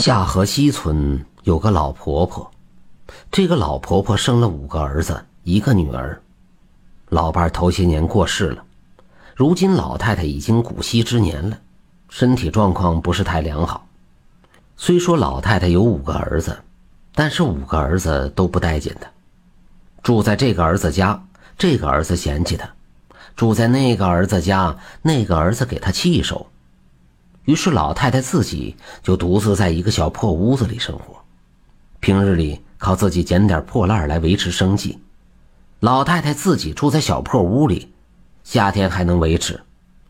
下河西村有个老婆婆，这个老婆婆生了五个儿子，一个女儿。老伴头些年过世了，如今老太太已经古稀之年了，身体状况不是太良好。虽说老太太有五个儿子，但是五个儿子都不待见她。住在这个儿子家，这个儿子嫌弃她；住在那个儿子家，那个儿子给她气受。于是老太太自己就独自在一个小破屋子里生活，平日里靠自己捡点破烂来维持生计。老太太自己住在小破屋里，夏天还能维持，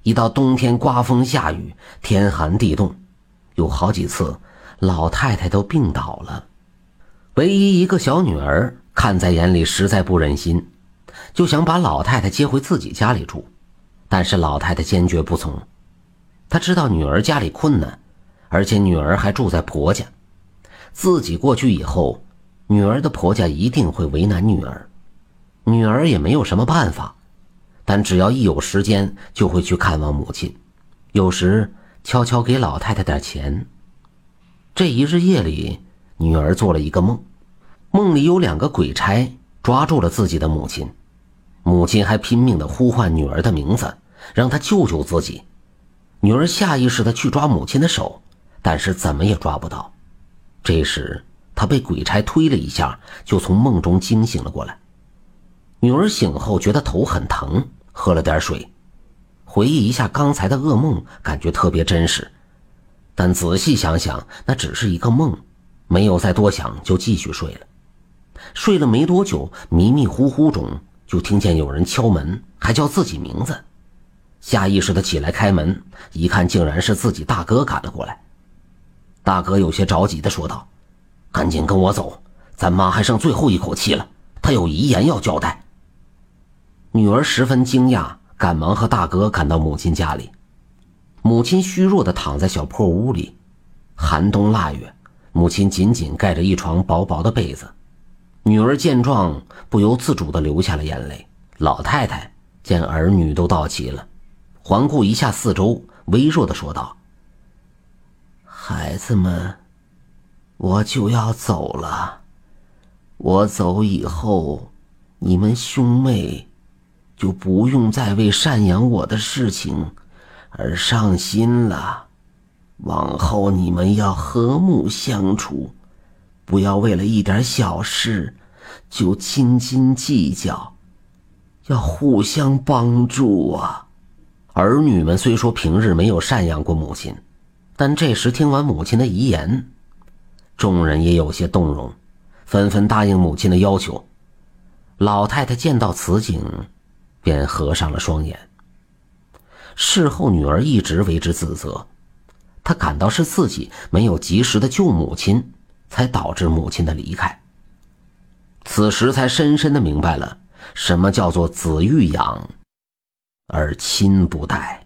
一到冬天刮风下雨，天寒地冻，有好几次老太太都病倒了。唯一一个小女儿看在眼里，实在不忍心，就想把老太太接回自己家里住，但是老太太坚决不从。他知道女儿家里困难，而且女儿还住在婆家，自己过去以后，女儿的婆家一定会为难女儿，女儿也没有什么办法，但只要一有时间就会去看望母亲，有时悄悄给老太太点钱。这一日夜里，女儿做了一个梦，梦里有两个鬼差抓住了自己的母亲，母亲还拼命地呼唤女儿的名字，让她救救自己。女儿下意识的去抓母亲的手，但是怎么也抓不到。这时，她被鬼差推了一下，就从梦中惊醒了过来。女儿醒后觉得头很疼，喝了点水，回忆一下刚才的噩梦，感觉特别真实。但仔细想想，那只是一个梦，没有再多想，就继续睡了。睡了没多久，迷迷糊糊中就听见有人敲门，还叫自己名字。下意识的起来开门，一看竟然是自己大哥赶了过来。大哥有些着急的说道：“赶紧跟我走，咱妈还剩最后一口气了，她有遗言要交代。”女儿十分惊讶，赶忙和大哥赶到母亲家里。母亲虚弱的躺在小破屋里，寒冬腊月，母亲紧紧盖着一床薄薄的被子。女儿见状，不由自主的流下了眼泪。老太太见儿女都到齐了。环顾一下四周，微弱的说道：“孩子们，我就要走了。我走以后，你们兄妹就不用再为赡养我的事情而伤心了。往后你们要和睦相处，不要为了一点小事就斤斤计较，要互相帮助啊。”儿女们虽说平日没有赡养过母亲，但这时听完母亲的遗言，众人也有些动容，纷纷答应母亲的要求。老太太见到此景，便合上了双眼。事后，女儿一直为之自责，她感到是自己没有及时的救母亲，才导致母亲的离开。此时才深深的明白了，什么叫做子欲养。而亲不待。